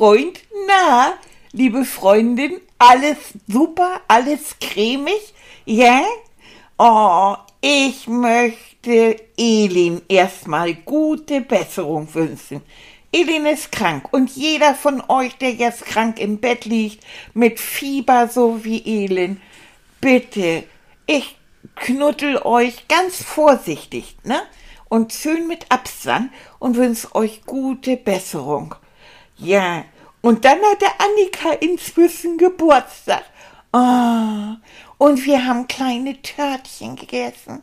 Freund, na, liebe Freundin, alles super, alles cremig, ja? Oh, ich möchte Elin erstmal gute Besserung wünschen. Elin ist krank und jeder von euch, der jetzt krank im Bett liegt, mit Fieber so wie Elin, bitte, ich knuddel euch ganz vorsichtig, ne? Und schön mit Abstand und wünsche euch gute Besserung. Ja, und dann hat der Annika inzwischen Geburtstag. Oh, und wir haben kleine Törtchen gegessen.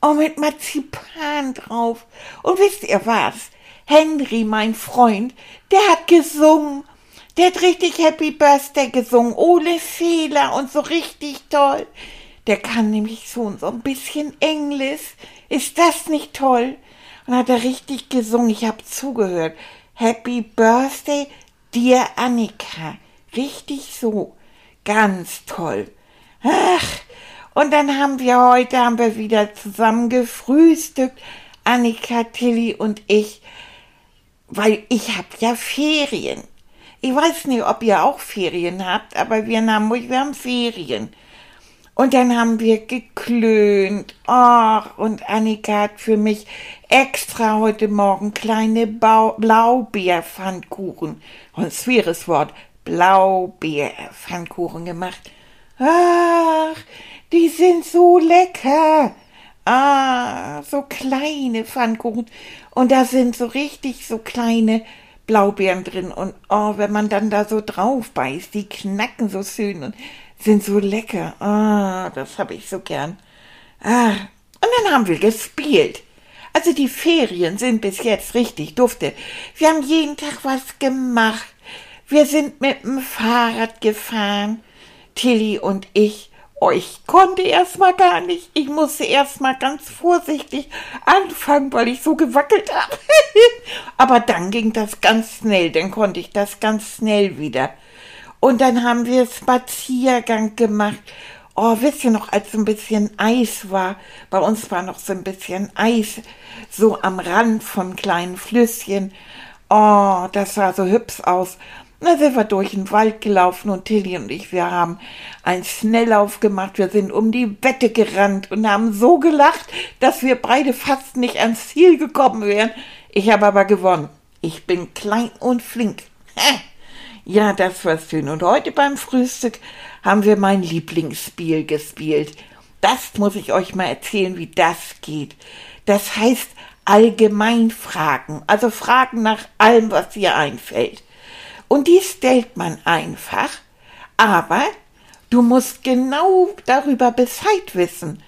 Oh, mit Marzipan drauf. Und wisst ihr was? Henry, mein Freund, der hat gesungen. Der hat richtig Happy Birthday gesungen, ohne Fehler und so richtig toll. Der kann nämlich so, so ein bisschen Englisch. Ist das nicht toll? Und hat er richtig gesungen. Ich habe zugehört. Happy Birthday, dir Annika. Richtig so. Ganz toll. Ach, und dann haben wir heute, haben wir wieder zusammen gefrühstückt. Annika, Tilly und ich. Weil ich hab ja Ferien. Ich weiß nicht, ob ihr auch Ferien habt, aber wir in Hamburg, wir haben Ferien. Und dann haben wir geklönt. Ach, und Annika hat für mich extra heute Morgen kleine Blaubeerpfannkuchen, ein schweres Wort, Blaubeerpfannkuchen gemacht. Ach, die sind so lecker. Ah, so kleine Pfannkuchen. Und da sind so richtig so kleine Blaubeeren drin. Und oh, wenn man dann da so drauf beißt, die knacken so schön und sind so lecker. Ah, das habe ich so gern. Ah, und dann haben wir gespielt. Also die Ferien sind bis jetzt richtig dufte. Wir haben jeden Tag was gemacht. Wir sind mit dem Fahrrad gefahren, Tilly und ich. Oh, ich konnte erst mal gar nicht. Ich musste erst mal ganz vorsichtig anfangen, weil ich so gewackelt habe. Aber dann ging das ganz schnell, dann konnte ich das ganz schnell wieder. Und dann haben wir Spaziergang gemacht. Oh, wisst ihr noch, als so ein bisschen Eis war, bei uns war noch so ein bisschen Eis, so am Rand von kleinen Flüsschen. Oh, das sah so hübsch aus. Da sind wir durch den Wald gelaufen und Tilly und ich, wir haben einen Schnelllauf gemacht. Wir sind um die Wette gerannt und haben so gelacht, dass wir beide fast nicht ans Ziel gekommen wären. Ich habe aber gewonnen. Ich bin klein und flink. Ja, das war schön. Und heute beim Frühstück haben wir mein Lieblingsspiel gespielt. Das muss ich euch mal erzählen, wie das geht. Das heißt Allgemeinfragen, also Fragen nach allem, was dir einfällt. Und die stellt man einfach, aber du musst genau darüber Bescheid wissen.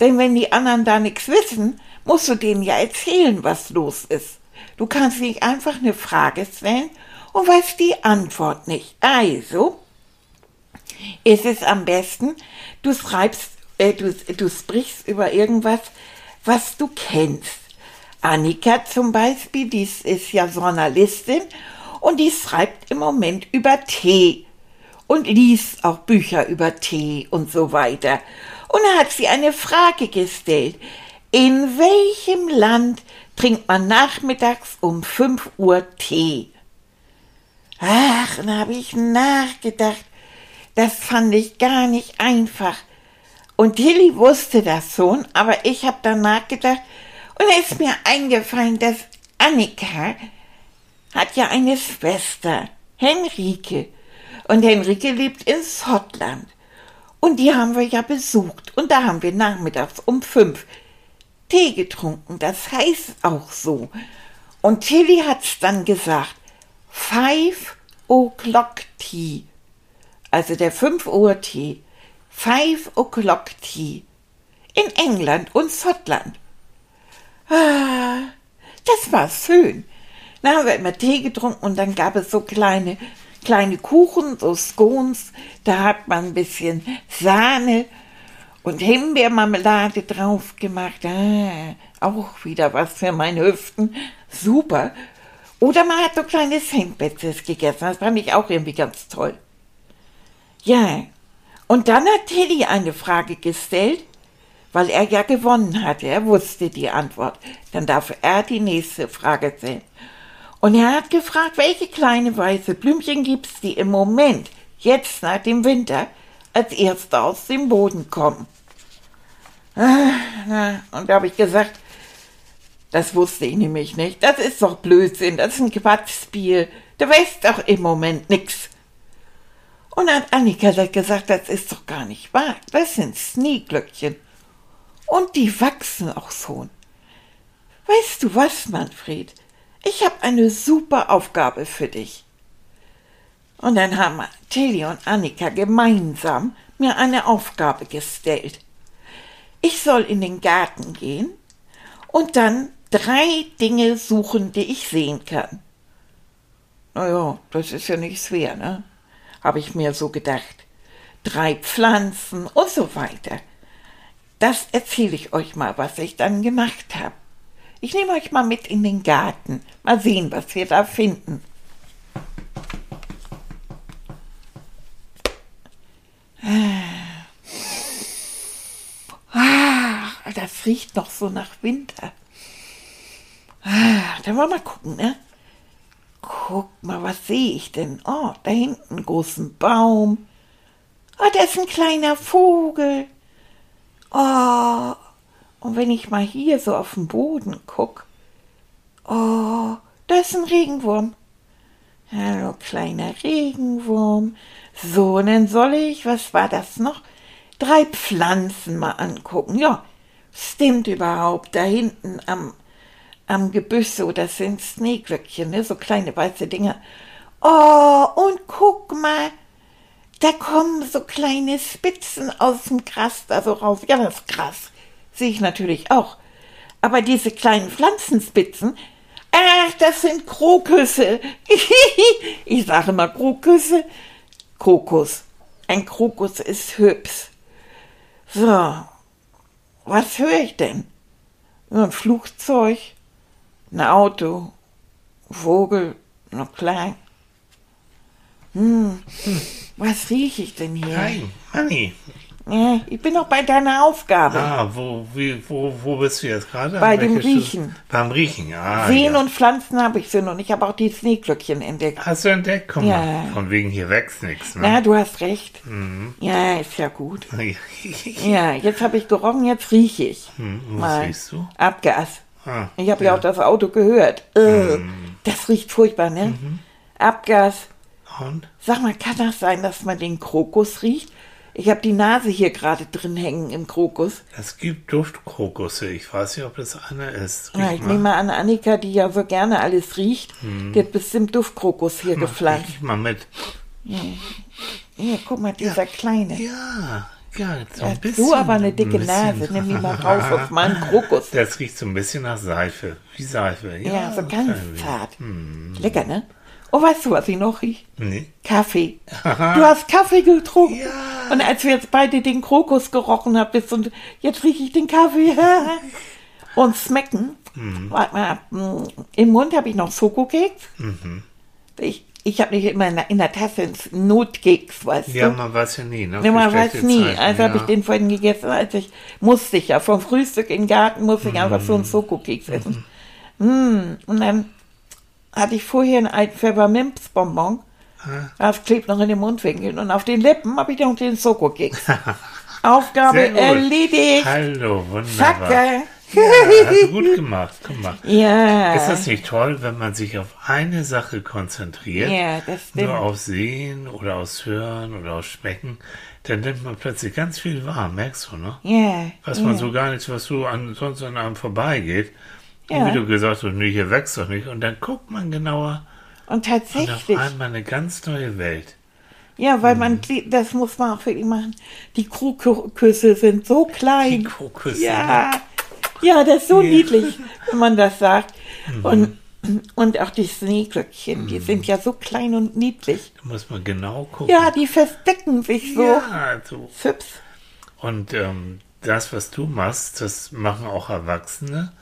Denn wenn die anderen da nichts wissen, musst du denen ja erzählen, was los ist. Du kannst nicht einfach eine Frage stellen und weißt die Antwort nicht. Also ist es am besten, du schreibst, äh, du, du sprichst über irgendwas, was du kennst. Annika zum Beispiel, die ist ja Journalistin und die schreibt im Moment über Tee und liest auch Bücher über Tee und so weiter. Und da hat sie eine Frage gestellt. In welchem Land trinkt man nachmittags um 5 Uhr Tee? Ach, dann habe ich nachgedacht. Das fand ich gar nicht einfach. Und Tilly wusste das schon, aber ich habe dann nachgedacht und da ist mir eingefallen, dass Annika hat ja eine Schwester, Henrike. Und Henrike lebt in Schottland. Und die haben wir ja besucht. Und da haben wir nachmittags um fünf Tee getrunken. Das heißt auch so. Und Tilly hat's dann gesagt. Five o'clock tea. Also der 5 Uhr Tee. Five o'clock tea. In England und Schottland. Ah, das war schön. Dann haben wir immer Tee getrunken und dann gab es so kleine, kleine Kuchen, so Scones. Da hat man ein bisschen Sahne und Himbeermarmelade drauf gemacht. Ah, auch wieder was für meine Hüften. Super. Oder man hat so kleine Sandwiches gegessen. Das fand ich auch irgendwie ganz toll. Ja. Und dann hat Teddy eine Frage gestellt, weil er ja gewonnen hatte. Er wusste die Antwort. Dann darf er die nächste Frage stellen. Und er hat gefragt, welche kleine weiße Blümchen gibt's, die im Moment, jetzt nach dem Winter, als erste aus dem Boden kommen. Ah, und da habe ich gesagt, das wusste ich nämlich nicht. Das ist doch Blödsinn, das ist ein Quatschspiel. Da weiß doch im Moment nix. Und hat Annika gesagt, das ist doch gar nicht wahr. Das sind Schneeglöckchen. Und die wachsen auch so. Weißt du was, Manfred? Ich habe eine super Aufgabe für dich. Und dann haben Tilly und Annika gemeinsam mir eine Aufgabe gestellt. Ich soll in den Garten gehen und dann drei Dinge suchen, die ich sehen kann. Naja, das ist ja nicht schwer, ne? Habe ich mir so gedacht. Drei Pflanzen und so weiter. Das erzähle ich euch mal, was ich dann gemacht habe. Ich nehme euch mal mit in den Garten. Mal sehen, was wir da finden. Ah, das riecht noch so nach Winter. Ah, dann wollen wir mal gucken, ne? Guck mal, was sehe ich denn? Oh, da hinten einen großen Baum. Oh, da ist ein kleiner Vogel. Oh, und wenn ich mal hier so auf den Boden guck, oh, da ist ein Regenwurm. Hallo, kleiner Regenwurm. So, und dann soll ich, was war das noch? Drei Pflanzen mal angucken. Ja, stimmt überhaupt. Da hinten am am Gebüsch so, das sind Schneeglöckchen, ne? so kleine weiße Dinger. Oh, und guck mal, da kommen so kleine Spitzen aus dem Gras da so raus. Ja, das Gras sehe ich natürlich auch. Aber diese kleinen Pflanzenspitzen, ach, das sind Krokusse. ich sage mal Krokusse. Krokus. Ein Krokus ist hübsch. So, was höre ich denn? ein Flugzeug, ein Auto, Vogel, noch klein. Hm, hm. was rieche ich denn hier? Hi, Manni. Ja, ich bin noch bei deiner Aufgabe. Ah, wo, wie, wo, wo bist du jetzt gerade? Bei dem Riechen. Beim Riechen, ah. Seen ja. und Pflanzen habe ich schon und ich habe auch die Schneeglöckchen entdeckt. Hast du entdeckt? Guck Ja. mal, von wegen hier wächst nichts. Ne? Na, du hast recht. Mhm. Ja, ist ja gut. Ja, jetzt habe ich gerochen, jetzt rieche ich. Hm, was Mal. riechst du? Abgas. Ah, Ich habe ja. auch das Auto gehört. Äh, Das riecht furchtbar, ne? Abgas. Und? Sag mal, kann das sein, dass man den Krokus riecht? Ich habe die Nase hier gerade drin hängen im Krokus. Es gibt Duftkrokusse. Ich weiß nicht, ob das einer ist. Ja, ich nehme mal an, Annika, die ja so gerne alles riecht, Mhm. die hat bestimmt Duftkrokus hier Mal, gepflanzt. riech mal mit. Hier, guck mal, dieser kleine. Ja, ja, so Ja, ein bisschen. du aber eine dicke ein. Nase, nimm die mal rauf auf meinen Krokus. Das riecht so ein bisschen nach Seife. Wie Seife. Ja, Ja, so ganz zart. Hm. Lecker, ne? Und weißt du, was ich noch riech? Nee. Kaffee. Du hast Kaffee getrunken. Ja. Und als wir jetzt beide den Krokus gerochen haben, bist und jetzt rieche ich den Kaffee. und schmecken. Mhm. Warte mal. Mm, im Mund habe ich noch Schokokeks. Mhm. Ich, ich habe nicht immer in der, in der Tasse einen Notkeks, weißt Ja, du? man weiß ja nie. Ne? Nee, man weiß nie. Zeiten, Also habe ja. ich den vorhin gegessen, als ich musste ich ja vom Frühstück in den Garten musste ich einfach so einen Schokokeks essen. Mm, und dann hatte ich vorher einen alten Pfefferminzbonbon. Ah. Das klebt noch in den Mundwinkeln. Und auf den Lippen habe ich noch den Schokokeks. Aufgabe erledigt. Hallo, wunderbar. Zacke. Ja, hast du gut gemacht. Mal. Ja. Ist das nicht toll, wenn man sich auf eine Sache konzentriert? Ja, das stimmt. Nur auf Sehen oder aufs Hören oder aufs Schmecken, dann nimmt man plötzlich ganz viel wahr, merkst du, ne? Ja. Was ja. man so gar nicht, was so an, sonst an einem vorbeigeht. Ja. Und wie du gesagt hast, nee, hier wächst doch nicht. Und dann guckt man genauer Und und auf tatsächlich. einmal eine ganz neue Welt. Ja, weil Mhm. man, die- das muss man auch wirklich machen. Die Krokusse sind so klein. Die Krokusse. Ja, ja, das ist so Ja. niedlich, wenn man das sagt. Mhm. Und Und auch die Schneeglöckchen, die sind ja so klein und niedlich. Da muss man genau gucken. Ja, die verstecken sich so. Ja, so. Fips. Und ähm, das, was du machst, das machen auch Erwachsene.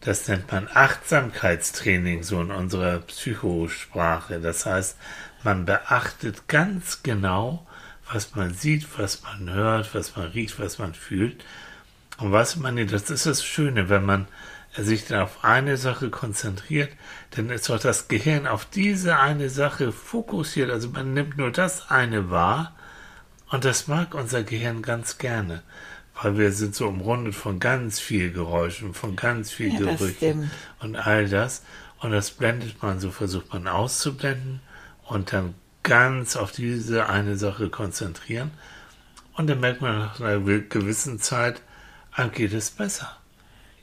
Das nennt man Achtsamkeitstraining, so in unserer Psychosprache. Das heißt, man beachtet ganz genau, was man sieht, was man hört, was man riecht, was man fühlt. Und was man, das ist das Schöne, wenn man sich dann auf eine Sache konzentriert, dann ist auch das Gehirn auf diese eine Sache fokussiert. Also man nimmt nur das eine wahr und das mag unser Gehirn ganz gerne, weil wir sind so umrundet von ganz viel Geräuschen, von ganz viel Ja, Gerüchen und all das. Und das blendet man, so versucht man auszublenden und dann ganz auf diese eine Sache konzentrieren. Und dann merkt man nach einer gewissen Zeit, einem geht es besser.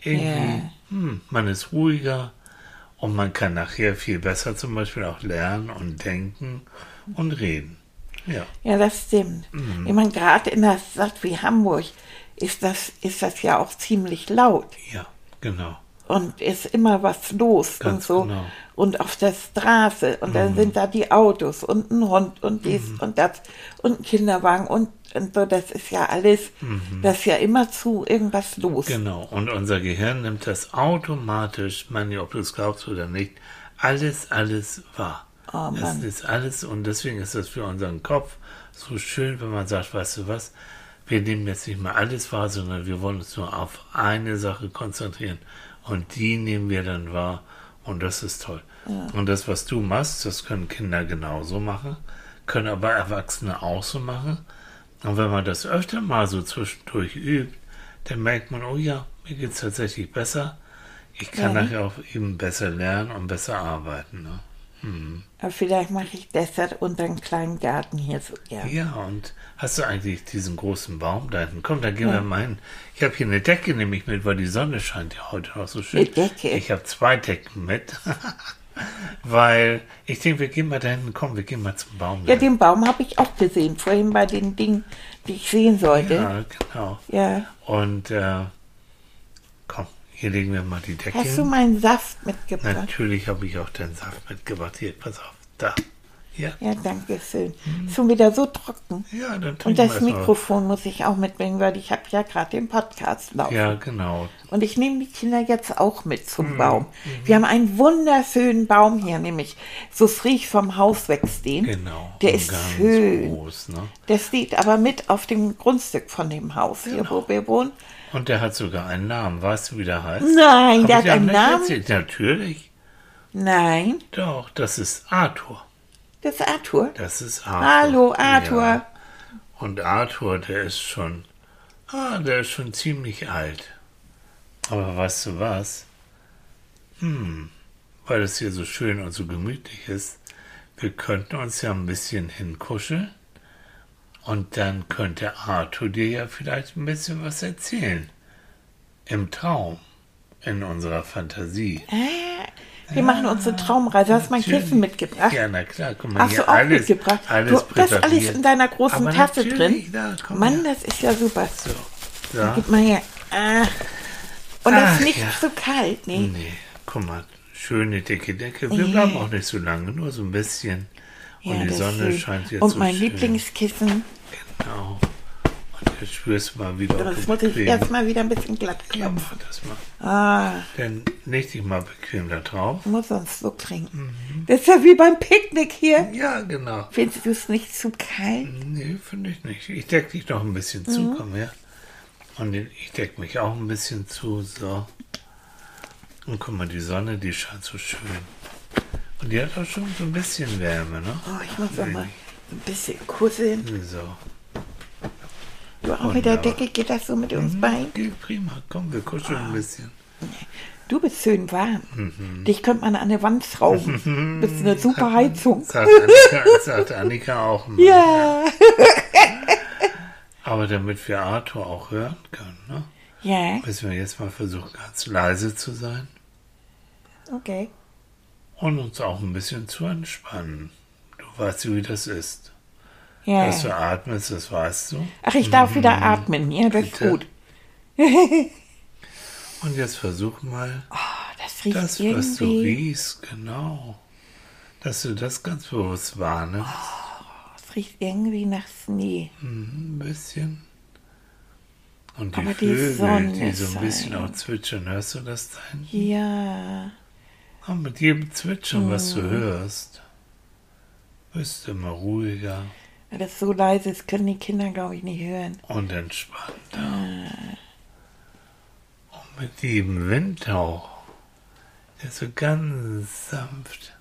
Irgendwie, Ja. hm, man ist ruhiger und man kann nachher viel besser zum Beispiel auch lernen und denken und reden. Ja, Ja, das stimmt. Ich meine, gerade in einer Stadt wie Hamburg ist das, ist das ja auch ziemlich laut. ja, genau. Und ist immer was los und Ganz so. genau. Und auf der Straße. Und dann sind da die Autos und ein Hund und dies und das und ein Kinderwagen und, und so. Das ist ja alles, das ist ja immer zu irgendwas los. Genau. Und unser Gehirn nimmt das automatisch, meine, ob du es glaubst oder nicht, alles, alles wahr. Oh es Mann. ist alles und deswegen ist das für unseren Kopf so schön, wenn man sagt, weißt du was, wir nehmen jetzt nicht mal alles wahr, sondern wir wollen uns nur auf eine Sache konzentrieren und die nehmen wir dann wahr und das ist toll. Und das, was du machst, das können Kinder genauso machen, können aber Erwachsene auch so machen. Und wenn man das öfter mal so zwischendurch übt, dann merkt man, oh ja, mir geht es tatsächlich besser. Ich kann Ja. nachher auch eben besser lernen und besser arbeiten. Ne? Aber vielleicht mache ich deshalb unseren kleinen Garten hier so gern. Ja, und hast du eigentlich diesen großen Baum da hinten? Komm, da gehen wir mal hin. Ich habe hier eine Decke nämlich mit, weil die Sonne scheint ja heute noch so schön. Eine Decke? Ich habe zwei Decken mit. weil ich denke, wir gehen mal da hinten. Komm, wir gehen mal zum Baum. Ja, den Baum habe ich auch gesehen, vorhin bei den Dingen, die ich sehen sollte. ja genau. Ja. Und äh, hier legen wir mal die Decke Hast du meinen Saft mitgebracht? Natürlich habe ich auch den Saft mitgebracht. Hier, pass auf. Da. Ja. Ja, danke schön. Ist schon wieder so trocken. Ja, dann Und das. Mikrofon muss ich auch mitbringen, weil ich habe ja gerade den Podcast laufen. Ja, genau. Und ich nehme die Kinder jetzt auch mit zum Baum. Wir haben einen wunderschönen Baum hier, nämlich so frisch vom Haus wegstehen. Genau. Der ist ganz schön. groß, ne? Der steht aber mit auf dem Grundstück von dem Haus, hier Genau. wo wir wohnen. Und der hat sogar einen Namen. Weißt du, wie der heißt? Nein, Hab der hat einen Namen. Erzählt? Natürlich. Nein, Doch, das ist Arthur. das ist Arthur. Das ist Arthur. Hallo, Arthur. Ja. Und Arthur, der ist schon, ah, der ist schon ziemlich alt. Aber weißt du was? Hm, weil es hier so schön und so gemütlich ist, wir könnten uns ja ein bisschen hinkuscheln und dann könnte Arthur dir ja vielleicht ein bisschen was erzählen. Im Traum, in unserer Fantasie. Wir machen unsere Traumreise. Hast du mein. Kissen mitgebracht? Ja, na klar, guck mal Hast hier, du auch alles, mitgebracht? alles du, das alles in deiner großen Aber Tasse drin. Da, Mann, her. das ist ja super. So, da. Gib mal her. Ah. Und das Ach, ist nicht ja. so kalt, nee. Nee, guck mal, schöne dicke Decke. Wir Ja. bleiben auch nicht so lange, nur so ein bisschen. Und Ja, die das Sonne scheint jetzt Und so mein schön. Lieblingskissen. Genau. Und jetzt spürst du mal wieder, Das muss ich erstmal wieder ein bisschen glatt Ja, klopfen. mach das mal. Ah, Dann leg dich mal bequem da drauf. muss sonst so klingen. Mhm. Das ist ja wie beim Picknick hier. Ja, genau. Findest du es nicht zu kalt? Nee, finde ich nicht. Ich deck dich noch ein bisschen zu, Mhm. komm her. Und ich deck mich auch ein bisschen zu, so. Und guck mal, die Sonne, die scheint so schön. Und die hat auch schon so ein bisschen Wärme, ne? Oh, ich muss doch mal ein bisschen kuscheln. So. Du auch mit der. Decke, geht das so mit uns beiden? Geht prima. Komm, wir kuscheln ein bisschen. Du bist schön warm. Mhm. Dich könnte man an eine Wand schrauben. Bist eine super Heizung. Sagt Annika, sagt Annika auch mal. Ja. Aber damit wir Arthur auch hören können, ne? Ja, müssen wir jetzt mal versuchen, ganz leise zu sein okay. und uns auch ein bisschen zu entspannen. Du weißt, wie das ist. Ja. Dass du atmest, das weißt du. Ach, ich darf wieder atmen. Ja, das ist gut. Und jetzt versuch mal, Oh, das riecht Das, was du irgendwie, riechst, genau. Dass du das ganz bewusst wahrnimmst. es riecht irgendwie nach Schnee. Mhm, ein bisschen. Und die Aber die Vögel, Sonne die so ein bisschen scheint. auch zwitschern, hörst du das da hinten? Ja, Und mit jedem Zwitschern, was Mhm. du hörst, wirst du immer ruhiger weil das so leise ist, können die Kinder, glaube ich, nicht hören. und entspannter. Und mit jedem Windhauch, der so ganz sanft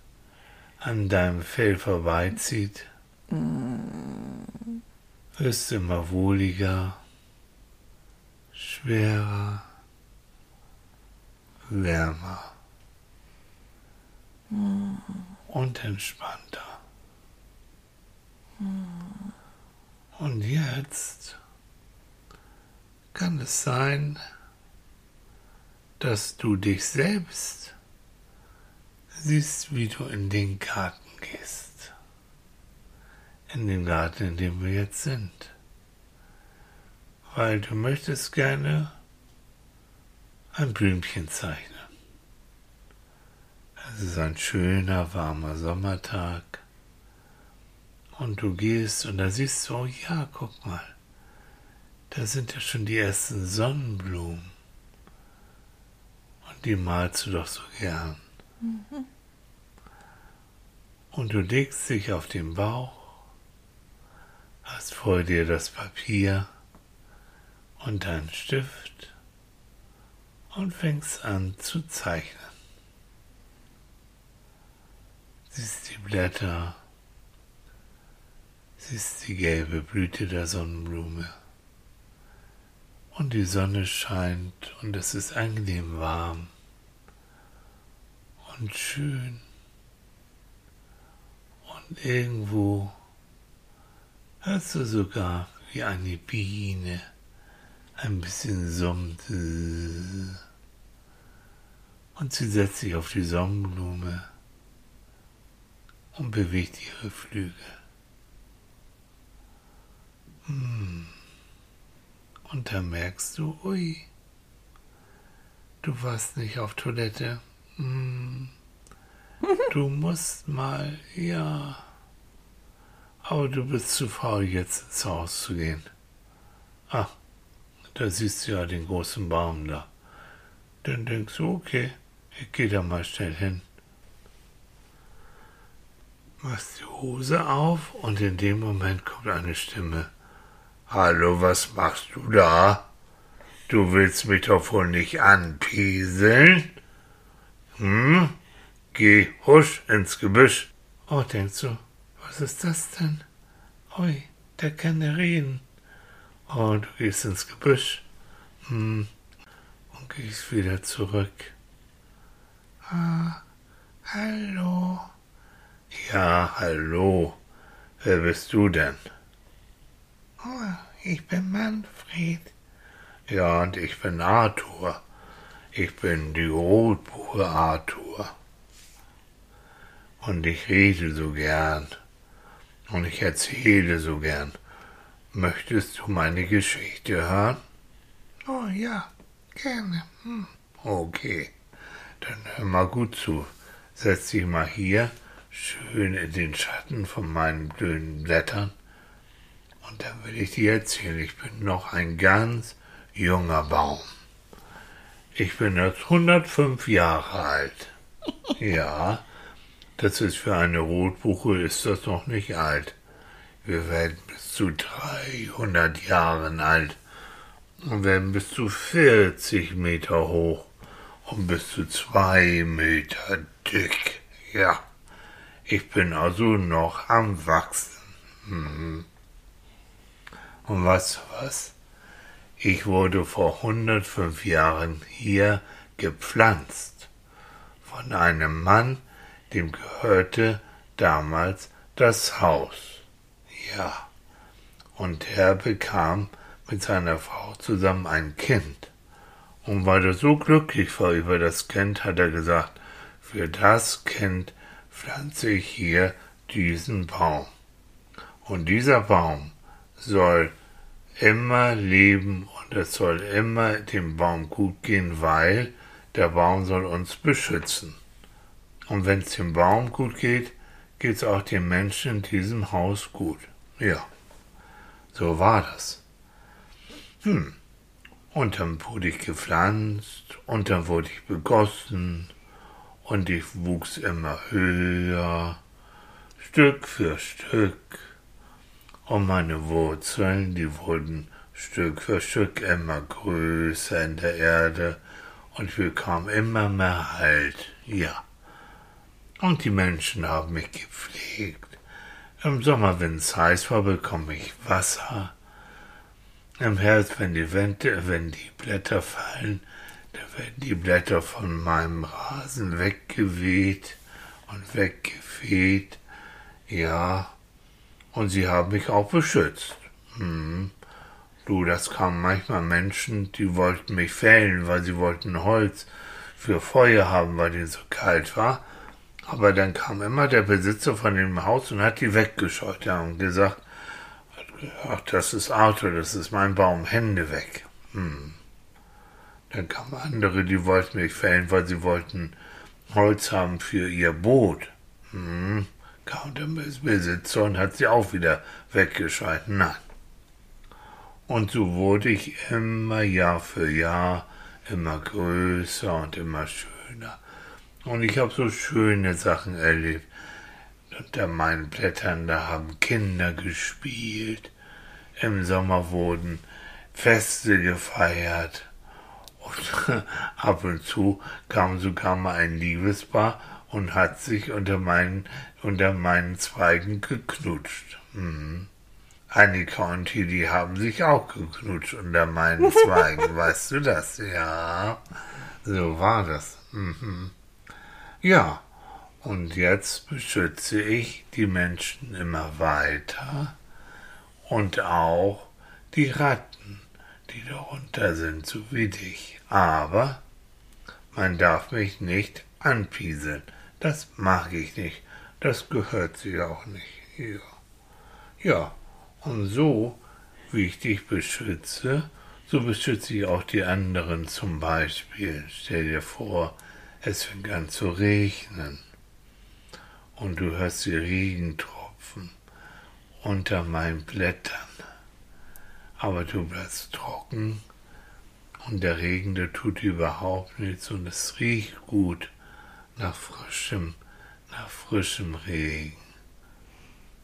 an deinem Fell vorbeizieht, wirst du immer wohliger, schwerer, wärmer und entspannter. Und jetzt kann es sein, dass du dich selbst siehst, wie du in den Garten gehst. In den Garten, in dem wir jetzt sind. Weil du möchtest gerne ein Blümchen zeichnen. Es ist ein schöner, warmer Sommertag. Und du gehst und da siehst du, oh ja, guck mal, da sind ja schon die ersten Sonnenblumen. Und die malst du doch so gern. Und du legst dich auf den Bauch, hast vor dir das Papier und deinen Stift und fängst an zu zeichnen. Siehst die Blätter, siehst die gelbe Blüte der Sonnenblume. Und die Sonne scheint und es ist angenehm warm und schön. Und irgendwo hörst du sogar, wie eine Biene ein bisschen summt. Und sie setzt sich auf die Sonnenblume und bewegt ihre Flügel. Hm. Und da merkst du, ui, du warst nicht auf Toilette. Hm. Du musst mal, ja. Aber du bist zu faul, jetzt ins Haus zu gehen. Ah, da siehst du ja den großen Baum da. Dann denkst du, okay, ich gehe da mal schnell hin. Machst die Hose auf und in dem Moment kommt eine Stimme. Hallo, was machst du da? Du willst mich doch wohl nicht anpieseln? Hm? Geh husch ins Gebüsch. Oh, denkst du, was ist das denn? Ui, der kann ja reden. Oh, du gehst ins Gebüsch. Hm. Und gehst wieder zurück. Ah, hallo. Ja, hallo. Wer bist du denn? Oh, ich bin Manfred. Ja, und ich bin Arthur. Ich bin die Rotbuche Arthur. Und ich rede so gern. Und ich erzähle so gern. Möchtest du meine Geschichte hören? Oh ja, gerne. Hm. Okay, dann hör mal gut zu. Setz dich mal hier, schön in den Schatten von meinen blöden Blättern. Und dann will ich dir erzählen, ich bin noch ein ganz junger Baum. Ich bin jetzt 105 Jahre alt. Ja, das ist für eine Rotbuche ist das noch nicht alt. Wir werden bis zu 300 Jahren alt und werden bis zu 40 Meter hoch und bis zu 2 Meter dick. Ja, ich bin also noch am Wachsen. Mhm. Und du was? Ich wurde vor 105 Jahren hier gepflanzt von einem Mann, dem gehörte damals das Haus. Ja, und er bekam mit seiner Frau zusammen ein Kind. Und weil er so glücklich war über das Kind, hat er gesagt, für das Kind pflanze ich hier diesen Baum. Und dieser Baum soll immer leben und es soll immer dem Baum gut gehen, weil der Baum soll uns beschützen. Und wenn es dem Baum gut geht, geht es auch den Menschen in diesem Haus gut. Ja, so war das. Hm. Und dann wurde ich gepflanzt und dann wurde ich begossen und ich wuchs immer höher, Stück für Stück. Und meine Wurzeln, die wurden Stück für Stück immer größer in der Erde und ich bekam immer mehr Halt, ja. Und die Menschen haben mich gepflegt. Im Sommer, wenn es heiß war, bekomme ich Wasser. Im Herbst, wenn die Wände, wenn die Blätter fallen, da werden die Blätter von meinem Rasen weggeweht und weggefegt. Ja, und sie haben mich auch beschützt. Hm. Du, das kamen manchmal Menschen, die wollten mich fällen, weil sie wollten Holz für Feuer haben, weil denen so kalt war. Aber dann kam immer der Besitzer von dem Haus und hat die weggescheut ja, und gesagt, ach, das ist Arthur, das ist mein Baum, Hände weg. Hm. Dann kamen andere, die wollten mich fällen, weil sie wollten Holz haben für ihr Boot. Hm. Kam der Besitzer und hat sie auch wieder weggescheit. Nein. Und so wurde ich immer Jahr für Jahr immer größer und immer schöner. Und ich habe so schöne Sachen erlebt. Unter meinen Blättern, da haben Kinder gespielt. Im Sommer wurden Feste gefeiert. Und ab und zu kam sogar mal ein Liebespaar und hat sich unter meinen, unter meinen Zweigen geknutscht. Mhm. Annika und Tilly haben sich auch geknutscht unter meinen Zweigen, weißt du das? Ja, so war das. Mhm. Ja, und jetzt beschütze ich die Menschen immer weiter und auch die Ratten, die darunter sind, so wie dich. Aber man darf mich nicht anpieseln. Das mag ich nicht. Das gehört sich auch nicht. Ja. Ja, und so, wie ich dich beschütze, so beschütze ich auch die anderen zum Beispiel. Stell dir vor, es fängt an zu regnen und du hörst die Regentropfen unter meinen Blättern. Aber du bleibst trocken und der Regen, der tut überhaupt nichts und es riecht gut nach frischem, nach frischem Regen.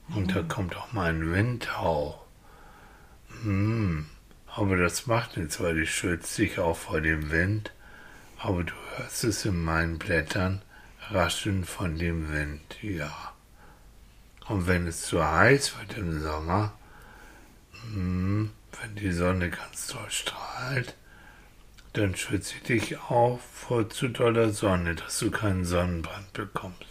Und da kommt auch mal ein Windhauch. Hm, aber das macht nichts, weil ich schütze dich auch vor dem Wind. Aber du hörst es in meinen Blättern rascheln von dem Wind, ja. Und wenn es zu heiß wird im Sommer, hm, wenn die Sonne ganz toll strahlt, dann schütze ich dich auch vor zu doller Sonne, dass du keinen Sonnenbrand bekommst.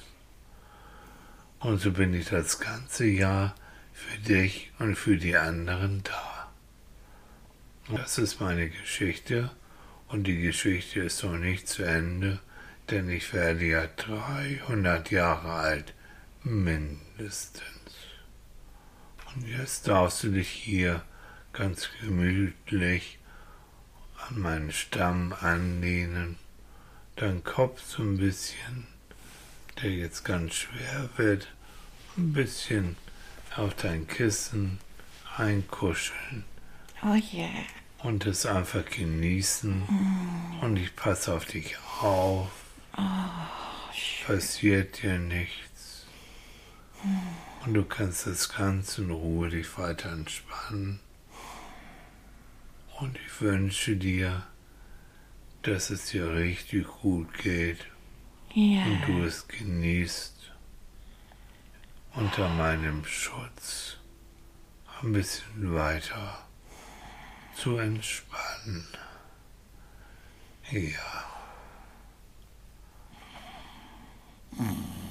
Und so bin ich das ganze Jahr für dich und für die anderen da. Das ist meine Geschichte und die Geschichte ist noch nicht zu Ende, denn ich werde ja 300 Jahre alt, mindestens. Und jetzt darfst du dich hier ganz gemütlich an meinen Stamm anlehnen, dein Kopf so ein bisschen der jetzt ganz schwer wird, ein bisschen auf dein Kissen einkuscheln. Oh. Yeah. Und es einfach genießen. Mm. Und ich passe auf dich auf. Oh, Passiert dir nichts. Mm. Und du kannst das ganz in Ruhe dich weiter entspannen. Und ich wünsche dir, dass es dir richtig gut geht ja. und du es genießt, unter meinem Schutz ein bisschen weiter zu entspannen. Ja. Mm.